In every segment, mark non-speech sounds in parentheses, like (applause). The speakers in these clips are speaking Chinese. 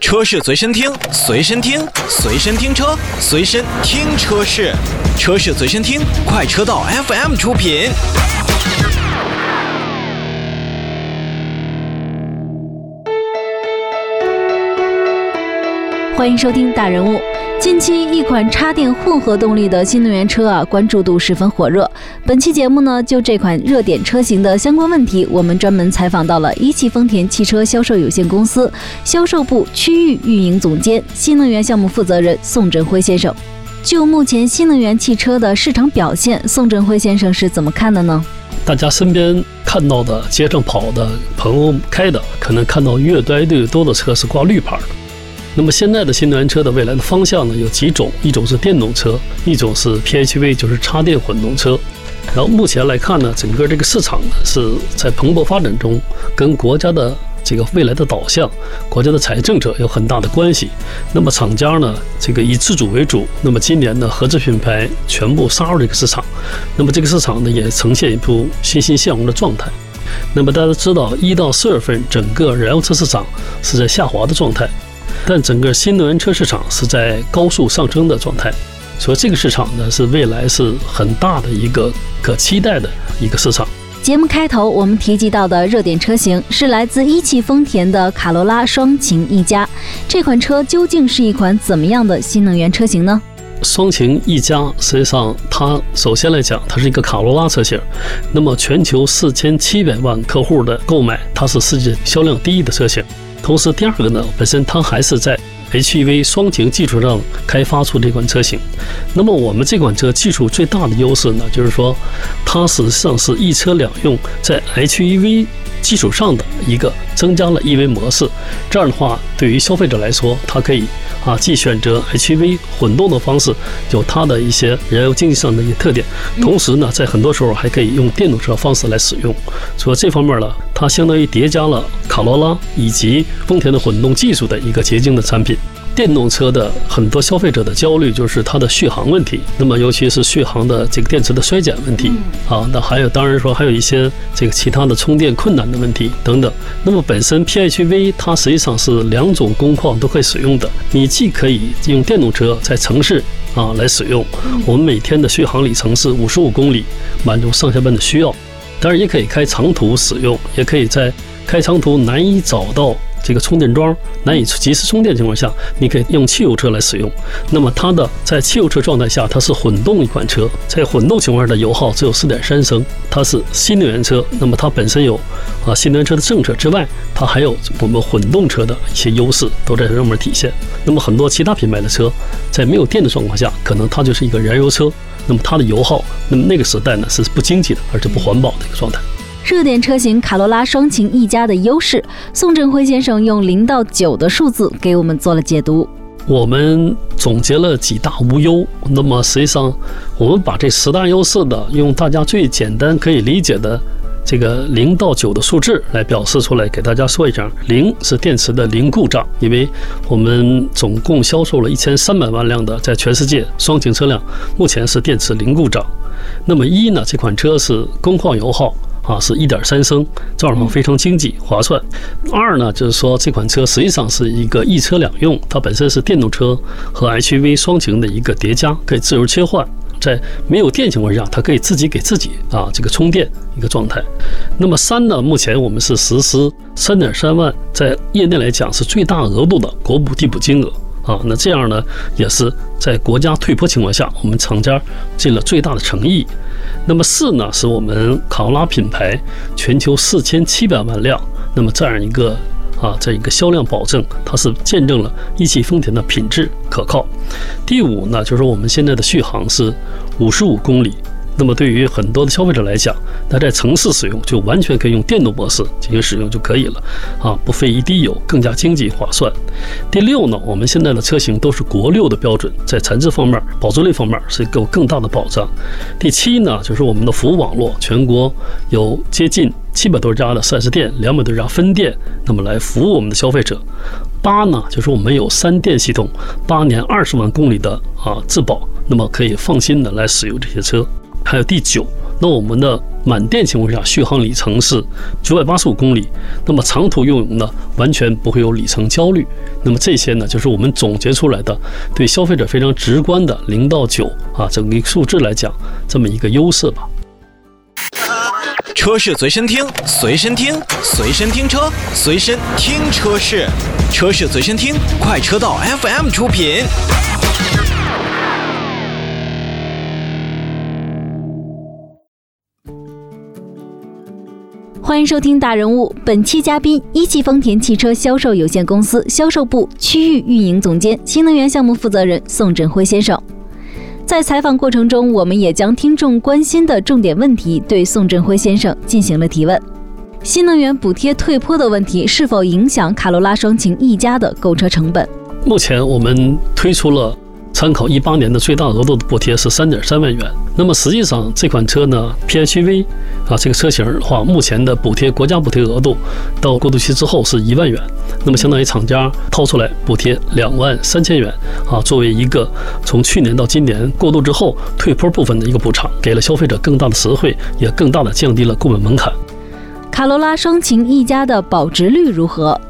车市随身听，随身听，随身听车，随身听车市，车市随身听，快车道 FM 出品。欢迎收听大人物。近期一款插电混合动力的新能源车啊，关注度十分火热。本期节目呢，就这款热点车型的相关问题，我们专门采访到了一汽丰田汽车销售有限公司销售部区域运营总监、新能源项目负责人宋振辉先生。就目前新能源汽车的市场表现，宋振辉先生是怎么看的呢？大家身边看到的、街上跑的、朋友开的，可能看到越来越多的车是挂绿牌的。那么现在的新能源车的未来的方向呢，有几种，一种是电动车，一种是 PHEV，就是插电混动车。然后目前来看呢，整个这个市场呢是在蓬勃发展中，跟国家的这个未来的导向、国家的财政策有很大的关系。那么厂家呢，这个以自主为主。那么今年呢，合资品牌全部杀入这个市场，那么这个市场呢也呈现一部欣欣向荣的状态。那么大家知道，一到四月份整个燃油车市场是在下滑的状态。但整个新能源车市场是在高速上升的状态，所以这个市场呢是未来是很大的一个可期待的一个市场。节目开头我们提及到的热点车型是来自一汽丰田的卡罗拉双擎一加，这款车究竟是一款怎么样的新能源车型呢？双擎一加实际上它首先来讲它是一个卡罗拉车型，那么全球四千七百万客户的购买，它是世界销量第一的车型。同时，第二个呢，本身它还是在 HEV 双擎基础上开发出这款车型。那么，我们这款车技术最大的优势呢，就是说，它实际上是一车两用，在 HEV 基础上的一个增加了 EV 模式。这样的话，对于消费者来说，它可以。啊，既选择 HEV 混动的方式，有它的一些燃油经济上的一些特点，同时呢，在很多时候还可以用电动车方式来使用。所以这方面呢，它相当于叠加了卡罗拉以及丰田的混动技术的一个结晶的产品。电动车的很多消费者的焦虑就是它的续航问题，那么尤其是续航的这个电池的衰减问题。啊，那还有当然说还有一些这个其他的充电困难的问题等等。那么本身 PHV 它实际上是两种工况都可以使用的，你既可以用电动车在城市啊来使用，我们每天的续航里程是五十五公里，满足上下班的需要，当然也可以开长途使用，也可以在开长途难以找到。这个充电桩难以及时充电情况下，你可以用汽油车来使用。那么它的在汽油车状态下，它是混动一款车，在混动情况下的油耗只有四点三升。它是新能源车，那么它本身有啊新能源车的政策之外，它还有我们混动车的一些优势都在上面体现。那么很多其他品牌的车在没有电的状况下，可能它就是一个燃油车，那么它的油耗，那么那个时代呢是不经济的，而且不环保的一个状态。热点车型卡罗拉双擎一加的优势，宋振辉先生用零到九的数字给我们做了解读。我们总结了几大无忧，那么实际上我们把这十大优势的用大家最简单可以理解的这个零到九的数字来表示出来，给大家说一下：零是电池的零故障，因为我们总共销售了一千三百万辆的在全世界双擎车辆，目前是电池零故障。那么一呢，这款车是工况油耗。啊，是一点三升，这样的话非常经济划算。二呢，就是说这款车实际上是一个一车两用，它本身是电动车和 HUV 双擎的一个叠加，可以自由切换。在没有电情况下，它可以自己给自己啊这个充电一个状态。那么三呢，目前我们是实施三点三万，在业内来讲是最大额度的国补地补金额。啊，那这样呢，也是在国家退坡情况下，我们厂家尽了最大的诚意。那么四呢，是我们卡罗拉品牌全球四千七百万辆，那么这样一个啊，这一个销量保证，它是见证了一汽丰田的品质可靠。第五呢，就是我们现在的续航是五十五公里。那么对于很多的消费者来讲，那在城市使用就完全可以用电动模式进行使用就可以了，啊，不费一滴油，更加经济划算。第六呢，我们现在的车型都是国六的标准，在材质方面、保值率方面是有更大的保障。第七呢，就是我们的服务网络，全国有接近七百多家的 4S 店，两百多家分店，那么来服务我们的消费者。八呢，就是我们有三电系统，八年二十万公里的啊质保，那么可以放心的来使用这些车。还有第九，那我们的满电情况下续航里程是九百八十五公里，那么长途用呢完全不会有里程焦虑。那么这些呢，就是我们总结出来的对消费者非常直观的零到九啊整个数字来讲这么一个优势吧。车是随身听，随身听，随身听车，随身听车是，车是随身听，快车道 FM 出品。欢迎收听大人物，本期嘉宾一汽丰田汽车销售有限公司销售部区域运营总监、新能源项目负责人宋振辉先生。在采访过程中，我们也将听众关心的重点问题对宋振辉先生进行了提问。新能源补贴退坡的问题是否影响卡罗拉双擎一家的购车成本？目前我们推出了。参考一八年的最大额度的补贴是三点三万元。那么实际上这款车呢，PHEV 啊这个车型的话，目前的补贴国家补贴额度到过渡期之后是一万元。那么相当于厂家掏出来补贴两万三千元啊，作为一个从去年到今年过渡之后退坡部分的一个补偿，给了消费者更大的实惠，也更大的降低了购买门槛。卡罗拉双擎 E 加的保值率如何？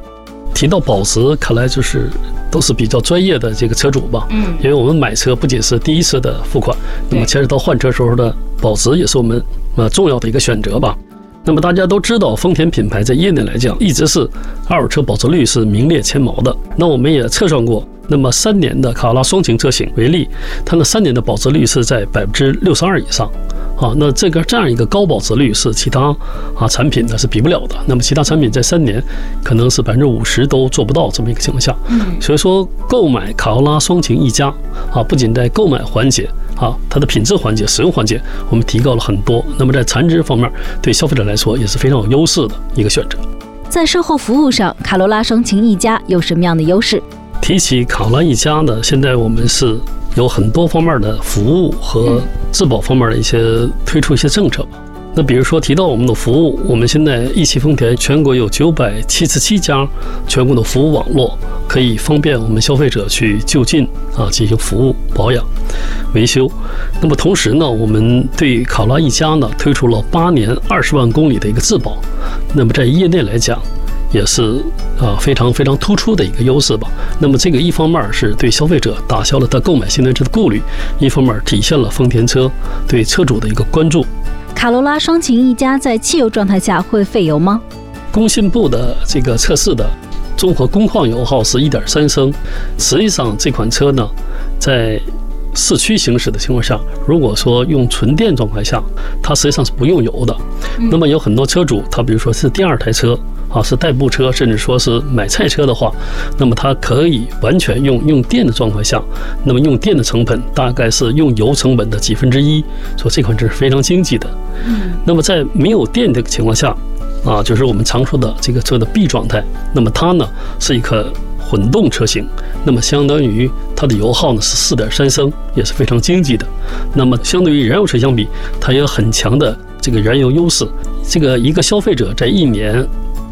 提到保值，看来就是都是比较专业的这个车主吧。嗯，因为我们买车不仅是第一次的付款，那么牵扯到换车时候的保值也是我们呃重要的一个选择吧。那么大家都知道，丰田品牌在业内来讲一直是二手车保值率是名列前茅的。那我们也测算过，那么三年的卡罗拉双擎车型为例，它的三年的保值率是在百分之六十二以上。啊，那这个这样一个高保值率是其他啊产品呢是比不了的。那么其他产品在三年可能是百分之五十都做不到这么一个情况下。嗯，所以说购买卡罗拉双擎一加啊，不仅在购买环节啊，它的品质环节、使用环节我们提高了很多。那么在残值方面，对消费者来说也是非常有优势的一个选择。在售后服务上，卡罗拉双擎一加有什么样的优势？提起卡罗拉一家呢，现在我们是。有很多方面的服务和质保方面的一些推出一些政策吧。那比如说提到我们的服务，我们现在一汽丰田全国有九百七十七家全国的服务网络，可以方便我们消费者去就近啊进行服务保养、维修。那么同时呢，我们对考拉一家呢推出了八年二十万公里的一个质保。那么在业内来讲，也是啊非常非常突出的一个优势吧。那么这个一方面是对消费者打消了他购买新能源车的顾虑，一方面体现了丰田车对车主的一个关注。卡罗拉双擎一加在汽油状态下会费油吗？工信部的这个测试的综合工况油耗是一点三升。实际上这款车呢，在市区行驶的情况下，如果说用纯电状态下，它实际上是不用油的。那么有很多车主，他比如说是第二台车啊，是代步车，甚至说是买菜车的话，那么它可以完全用用电的状况下，那么用电的成本大概是用油成本的几分之一，所以这款车是非常经济的。嗯那么在没有电的情况下，啊，就是我们常说的这个车的 B 状态，那么它呢是一个。混动车型，那么相当于它的油耗呢是四点三升，也是非常经济的。那么相对于燃油车相比，它有很强的这个燃油优势。这个一个消费者在一年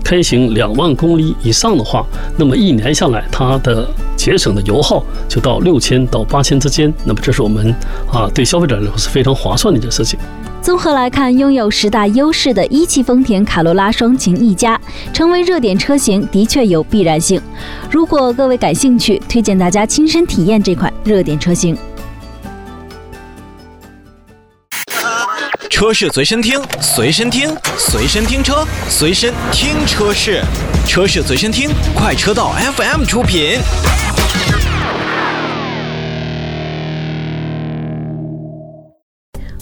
开行两万公里以上的话，那么一年下来，它的节省的油耗就到六千到八千之间。那么这是我们啊对消费者来说是非常划算的一件事情。综合来看，拥有十大优势的一汽丰田卡罗拉双擎 E 加成为热点车型的确有必然性。如果各位感兴趣，推荐大家亲身体验这款热点车型。车是随身听，随身听，随身听车，随身听车是，车是随身听，快车道 FM 出品。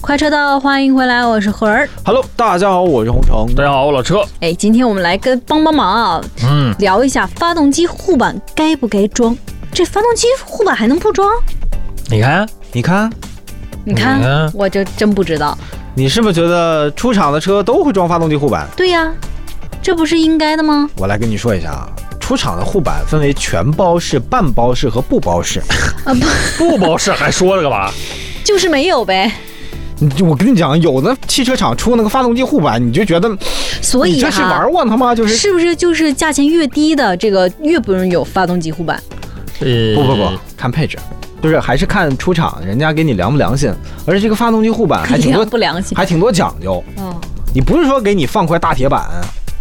快车道，欢迎回来，我是何儿。Hello，大家好，我是红城。大家好，我老车。哎，今天我们来跟帮帮忙啊，嗯，聊一下发动机护板该不该装？这发动机护板还能不装？你看，你看，你看，我就真不知道。你是不是觉得出厂的车都会装发动机护板？对呀，这不是应该的吗？我来跟你说一下啊，出厂的护板分为全包式、半包式和不包式。啊不，(laughs) 不包式还说了干嘛？就是没有呗。你我跟你讲，有的汽车厂出那个发动机护板，你就觉得，所以这是玩我他妈就是是不是就是价钱越低的这个越不容易有发动机护板？呃，不不不，看配置，就是还是看出厂人家给你良不良心，而且这个发动机护板还挺多 (laughs) 良不良心？还挺多讲究。哦你不是说给你放块大铁板，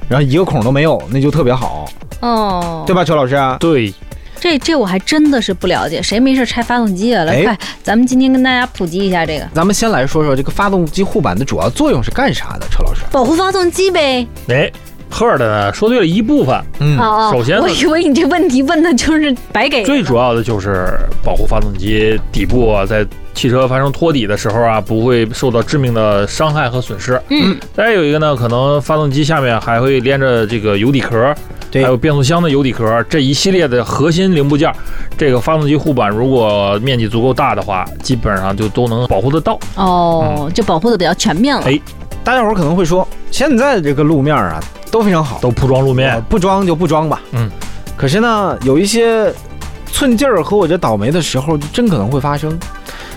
然后一个孔都没有，那就特别好，哦，对吧，邱老师？对，这这我还真的是不了解，谁没事拆发动机啊？来，哎快，咱们今天跟大家普及一下这个咱们先来说说这个发动机护板的主要作用是干啥的，车老师？保护发动机呗。哎，赫尔的呢说对了一部分，嗯首先我以为你这问题问的就是白给。最主要的就是保护发动机底部啊，在汽车发生托底的时候啊，不会受到致命的伤害和损失。嗯，再有一个呢，可能发动机下面还会连着这个油底壳，对还有变速箱的油底壳这一系列的核心零部件。这个发动机护板如果面积足够大的话，基本上就都能保护得到。哦，就保护的比较全面了。哎大家伙儿可能会说，现在这个路面啊都非常好，都铺装路呃面，不装就不装吧。嗯，可是呢，有一些寸劲儿和我这倒霉的时候，就真可能会发生。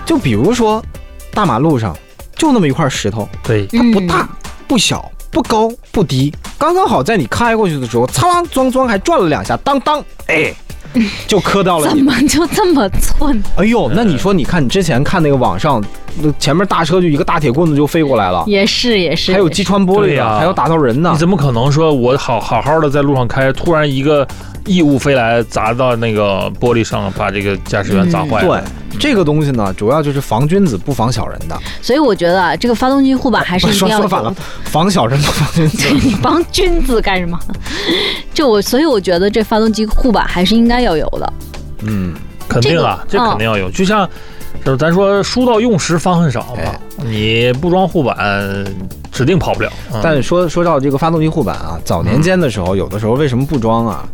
就比如说，大马路上就那么一块石头，对，它不大、不小、不高、不低，刚刚好在你开过去的时候，苍啷装装还转了两下，当当，哎，(laughs) 就磕到了怎你。么就这么寸？哎呦，那你说，你看你之前看那个网上，那前面大车就一个大铁棍子就飞过来了，也是也是，还有击穿玻璃啊，还有打到人呢你。怎么可能说我好好好的在路上开，突然一个异物飞来砸到那个玻璃上，把这个驾驶员砸坏了对？，这个东西呢，主要就是防君子不防小人的。所以我觉得啊，这个发动机护板还是不一定要有说说反了。，防小人不防君子。(laughs) 你防君子干什么？就我，所以我觉得这发动机护板还是应该要有的。嗯，肯定啊，这这肯定要有。就像就是咱说书到用时方恨少嘛哎，你不装护板，指定跑不了。嗯但说说到这个发动机护板啊，早年间的时候，有的时候为什么不装啊？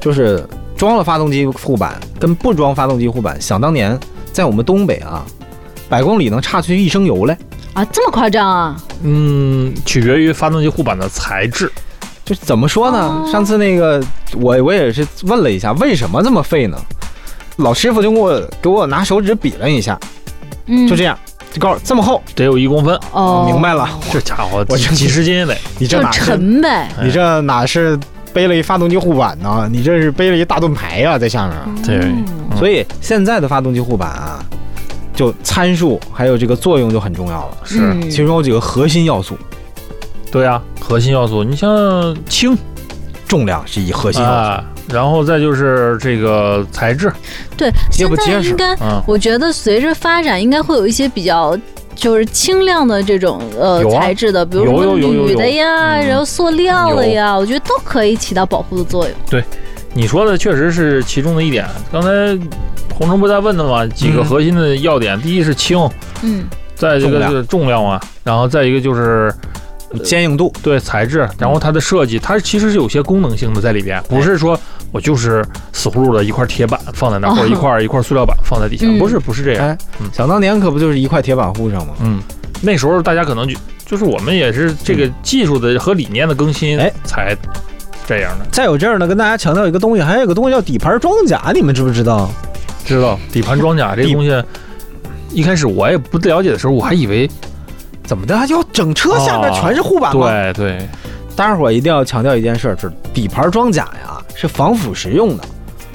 就是装了发动机护板跟不装发动机护板，想当年在我们东北啊，百公里能差出去一升油来。啊，这么夸张啊？嗯，取决于发动机护板的材质。就是怎么说呢？哦上次那个我我也是问了一下，为什么这么费呢？老师傅就给我给我拿手指比了一下，嗯，就这样，就告诉这么厚，得有一公分，哦，明白了。(laughs) 这家伙我真几十斤也得。你这哪是沉呗。你这哪是背了一发动机护板呢？你这是背了一大盾牌呀、在下面。对。嗯。所以现在的发动机护板啊，就参数还有这个作用就很重要了。是，嗯。其中有几个核心要素，对啊，核心要素，你像轻。重量是一核心要素。啊，然后再就是这个材质，对，结现在应该，嗯，我觉得随着发展，应该会有一些比较。就是轻量的这种呃啊材质的，比如有说有有有铝的呀，嗯然后塑料的呀，我觉得都可以起到保护的作用。对你说的确实是其中的一点。刚才红城不在问的嘛，几个嗯核心的要点，第一是轻，嗯，再这个就是重量啊，然后再一个就是坚硬度，对材质，然后它的设计，它其实是有些功能性的在里边，不是说我就是死葫芦的一块铁板放在那儿，哦或者一块一块塑料板放在底下，嗯不是不是这样。想当年可不就是一块铁板护上吗？嗯，那时候大家可能就就是我们也是这个技术的和理念的更新哎才这样的。再有这儿呢，跟大家强调一个东西，还有一个东西叫底盘装甲，你们知不知道？知道底盘装甲这个东西，一开始我也不了解的时候，我还以为怎么的？还叫整车下面哦全是护板吗？对对，大家伙儿一定要强调一件事儿，就是底盘装甲呀是防腐蚀用的，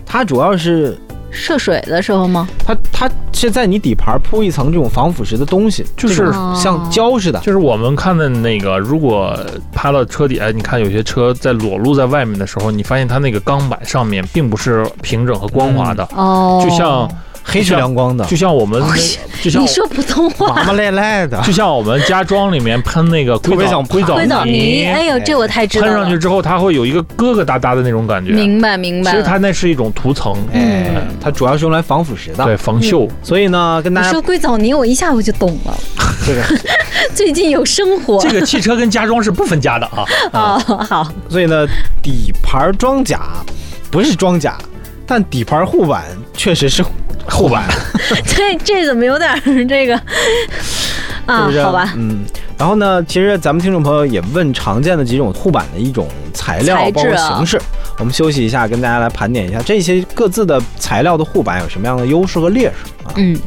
它主要是涉水的时候吗？它它是在你底盘铺一层这种防腐蚀的东西，就是像胶似的。就是我们看的那个，如果趴到车底下，你看有些车在裸露在外面的时候，你发现它那个钢板上面并不是平整和光滑的，哦，就像黑是亮光的，就像我们就像你说普通话。麻麻赖赖的。就像我们家装里面喷那个硅藻特别想硅藻硅藻泥，泥，哎呦，这我太知道了。喷上去之后，它会有一个疙疙瘩瘩的那种感觉。明白明白。其实它那是一种涂层，哎嗯，它主要是用来防腐蚀的。对，防锈。所以呢，跟大家你说硅藻泥，我一下我就懂了。这个，(laughs) 最近有生活这个汽车跟家装是不分家的啊。啊、(laughs) 好，所以呢，底盘装甲不是装甲，但底盘护板确实是护板，(laughs) 这这怎么有点这个 (laughs) 啊是？是？好吧，嗯。然后呢，其实咱们听众朋友也问常见的几种护板的一种材料，包括形式。我们休息一下，跟大家来盘点一下这些各自的材料的护板有什么样的优势和劣势啊。嗯，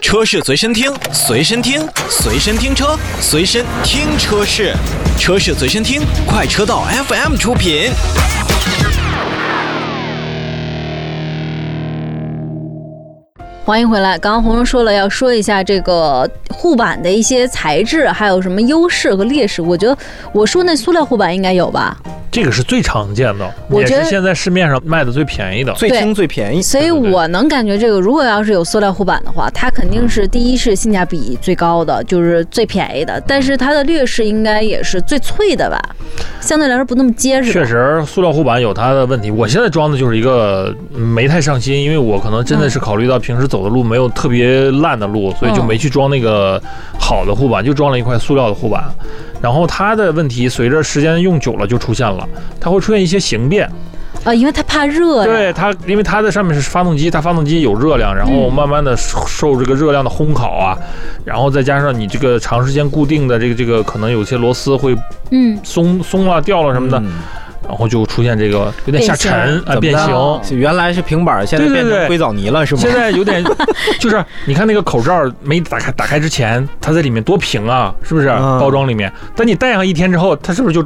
车是随身听，随身听，随身听车，随身听车是，车是随身听，快车道 FM 出品。欢迎回来。刚刚红荣说了要说一下这个护板的一些材质，还有什么优势和劣势。我觉得我说那塑料护板应该有吧，这个是最常见的，也我觉得是现在市面上卖的最便宜的。最轻最便宜。所以我能感觉这个如果要是有塑料护板的话，它肯定是第一是性价比最高的，就是最便宜的，但是它的劣势应该也是最脆的吧，相对来说不那么结实。确实，塑料护板有它的问题。我现在装的就是一个嗯没太上心，因为我可能真的是考虑到平时走的路没有特别烂的路，所以就没去装那个好的护板，就装了一块塑料的护板。然后它的问题随着时间用久了就出现了，它会出现一些形变。啊，因为它怕热。对它，因为它的上面是发动机，它发动机有热量，然后嗯慢慢的受这个热量的烘烤啊，然后再加上你这个长时间固定的这个这个，可能有些螺丝会嗯，松松了掉了什么的，嗯然后就出现这个有点下沉啊变形。原来是平板，现在变成硅藻泥了，是吗？现在有点，(laughs) 就是你看那个口罩没打开，打开之前它在里面多平啊，是不是？嗯包装里面，但你戴上一天之后，它是不是就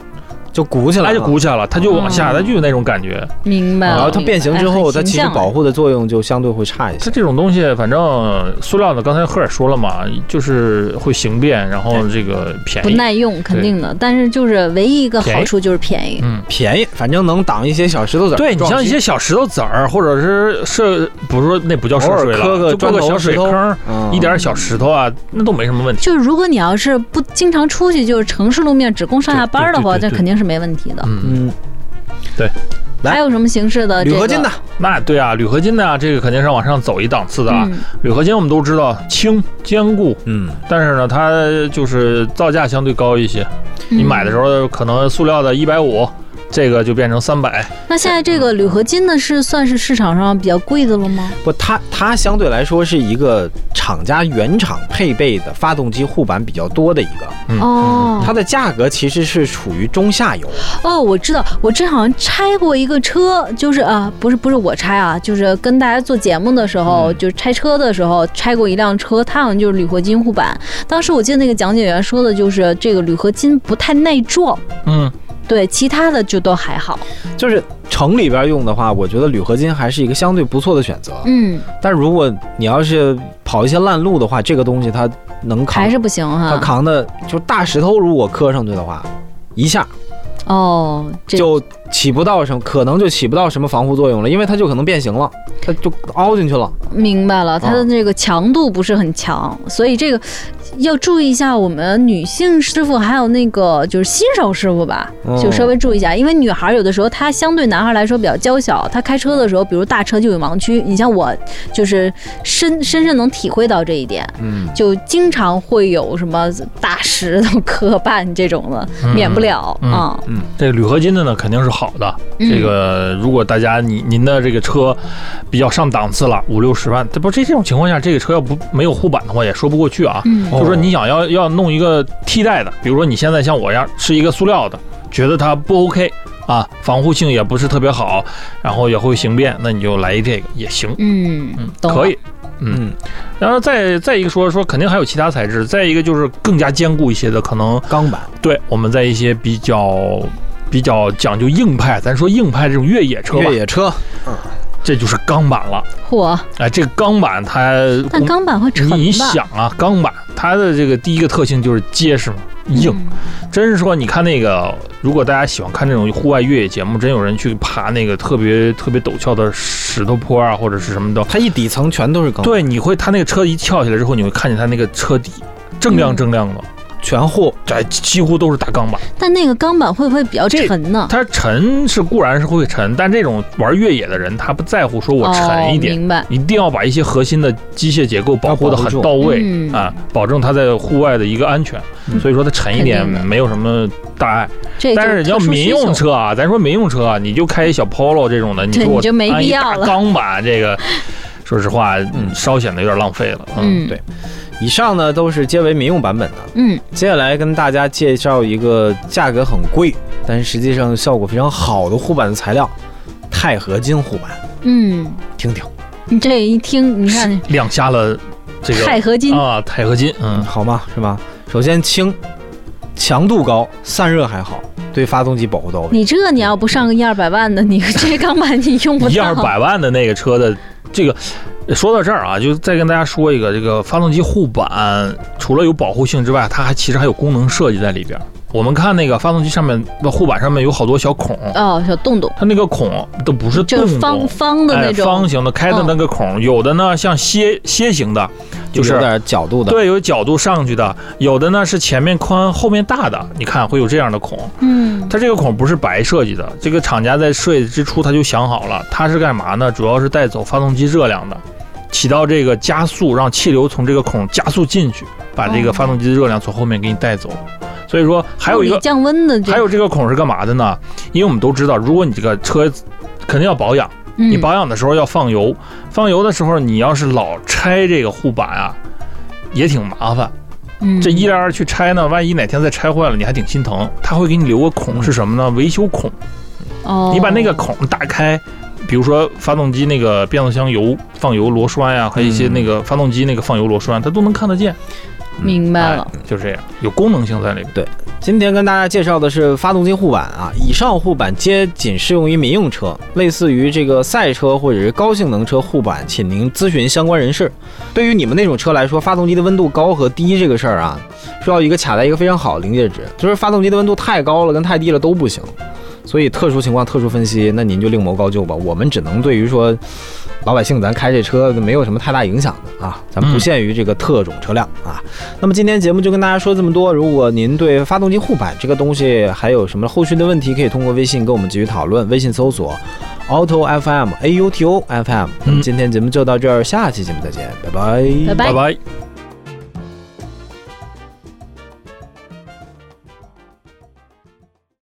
就鼓起来它了，就鼓起来了，它就往下，嗯它就有那种感觉。明白。然后它变形之后，它其实保保护的作用就相对会差一些。它这种东西，反正塑料的，刚才赫尔说了嘛，就是会形变，然后这个便宜不。耐用，肯定的。但是就是唯一一个好处就是便宜。嗯，便宜，反正能挡一些小石头子儿。对你像一些小石头子儿，或者是涉，不是说那不叫涉水了，就磕个小水坑，嗯一点小石头啊，那都没什么问题。就是如果你要是不经常出去，就是城市路面只供上下班的话，对对对对这肯定是没问题的。嗯，对，来还有什么形式的？铝合金的，那对啊，铝合金的啊，这个肯定是往上走一档次的啊。嗯，铝合金我们都知道轻坚固，嗯，但是呢，它就是造价相对高一些。你嗯买的时候可能塑料的一百五，这个就变成三百。那现在这个铝合金的是算是市场上比较贵的了吗？不，它它相对来说是一个厂家原厂配备的发动机护板比较多的一个，嗯哦它的价格其实是处于中下游。哦，我知道，我之前好像拆过一个车，就是啊，不是不是我拆啊，就是跟大家做节目的时候，嗯就拆车的时候拆过一辆车，它好像就是铝合金护板。当时我记得那个讲解员说的就是这个铝合金不太耐撞，嗯，对，其他的就都还好。就是城里边用的话，我觉得铝合金还是一个相对不错的选择。嗯，但如果你要是跑一些烂路的话，这个东西它能扛还，是不行哈它。扛的就大石头，如果磕上去的话，一下哦，这就起不到什么，可能就起不到什么防护作用了，因为它就可能变形了，它就凹进去了。明白了，它的啊这个强度不是很强，所以这个要注意一下我们女性师傅，还有那个就是新手师傅吧，哦就稍微注意一下，因为女孩有的时候她相对男孩来说比较娇小，她开车的时候，比如大车就有盲区，你像我就是深深深能体会到这一点，嗯，就经常会有什么大石头磕绊这种的，嗯。免不了啊嗯。啊。这个铝合金的呢肯定是好的。嗯这个如果大家您您的这个车比较上档次了，五六十万，这不这这种情况下，这个车要不没有护板的话，也说不过去啊。嗯就说你想要要弄一个替代的，比如说你现在像我一样是一个塑料的，觉得它不 OK 啊，防护性也不是特别好，然后也会形变，那你就来一这个也行，嗯嗯，懂可以。嗯，嗯，然后再再一个说说，肯定还有其他材质，再一个就是更加坚固一些的，可能钢板，对我们在一些比较比较讲究硬派，咱说硬派这种越野车吧。越，野车，嗯。这就是钢板了。嚯，哎，这个钢板它，但钢板会沉吧？你你想啊，钢板它的这个第一个特性就是结实嘛，硬。嗯真是说，你看那个，如果大家喜欢看这种户外越野节目，真有人去爬那个特别特别陡峭的石头坡啊，或者是什么的，它一底层全都是钢，，对，你会它那个车一翘起来之后，你会看见它那个车底锃亮嗯。锃亮的，全货，这几乎都是大钢板。但那个钢板会不会比较沉呢？它沉是固然是会沉，但这种玩越野的人，他不在乎说我沉一哦、点，明白。一定要把一些核心的机械结构保护的很到位嗯啊，保证它在户外的一个安全。嗯所以说它沉一点没有什么大碍。这但是你要民用车啊，咱说民用车啊，你就开一小 Polo 这种的，你说我对你就没安一大必要了钢板这个，(laughs) 说实话，嗯稍显得有点浪费了。嗯，对以上呢都是皆为民用版本的。嗯，接下来跟大家介绍一个价格很贵，但是实际上效果非常好的护板的材料——钛合金护板，嗯，听听你这一听，你看亮瞎了这个钛合金，啊，钛合金，嗯，好吗？是吧？首先轻，强度高，散热还好，对发动机保护到位。你这你要不上个一二百万的，你 (laughs) 这钢板你用不到。一二百万的那个车的这个，说到这儿啊，就再跟大家说一个，这个发动机护板除了有保护性之外，它还其实还有功能设计在里边。我们看那个发动机上面的护板上面有好多小孔，哦，小洞洞，它那个孔都不是洞就是方，方的那哎，种，方形的开的那个孔，有的呢像楔楔形的，就是有点角度的，对有角度上去的，有的呢是前面宽后面大的，你看会有这样的孔。嗯，它这个孔不是白设计的，这个厂家在设计之初他就想好了，它是干嘛呢？主要是带走发动机热量的，起到这个加速，让气流从这个孔加速进去，把这个哦发动机的热量从后面给你带走。所以说还有一个降温的这，还有这个孔是干嘛的呢？因为我们都知道，如果你这个车肯定要保养，嗯你保养的时候要放油，放油的时候你要是老拆这个护板啊，也挺麻烦。嗯这一来二去拆呢，万一哪天再拆坏了，你还挺心疼。他会给你留个孔是什么呢？维修孔。哦，你把那个孔打开，比如说发动机那个变速箱油放油螺栓呀，还有一些那个发动机那个放油螺栓，它都能看得见。明白了，哎，就这样，有功能性在里对。今天跟大家介绍的是发动机护板啊，以上护板皆仅适用于民用车，类似于这个赛车或者是高性能车护板，请您咨询相关人士。对于你们那种车来说，发动机的温度高和低这个事儿啊，需要一个卡在一个非常好的临界值，就是发动机的温度太高了跟太低了都不行。所以特殊情况特殊分析，那您就另谋高就吧。我们只能对于说老百姓咱开这车没有什么太大影响的啊，咱不嗯限于这个特种车辆啊。那么今天节目就跟大家说这么多。如果您对发动机护板这个东西还有什么后续的问题，可以通过微信跟我们继续讨论。微信搜索 Auto FM A U T O F M。那么今天节目就到这儿，下期节目再见，拜拜，拜拜拜拜。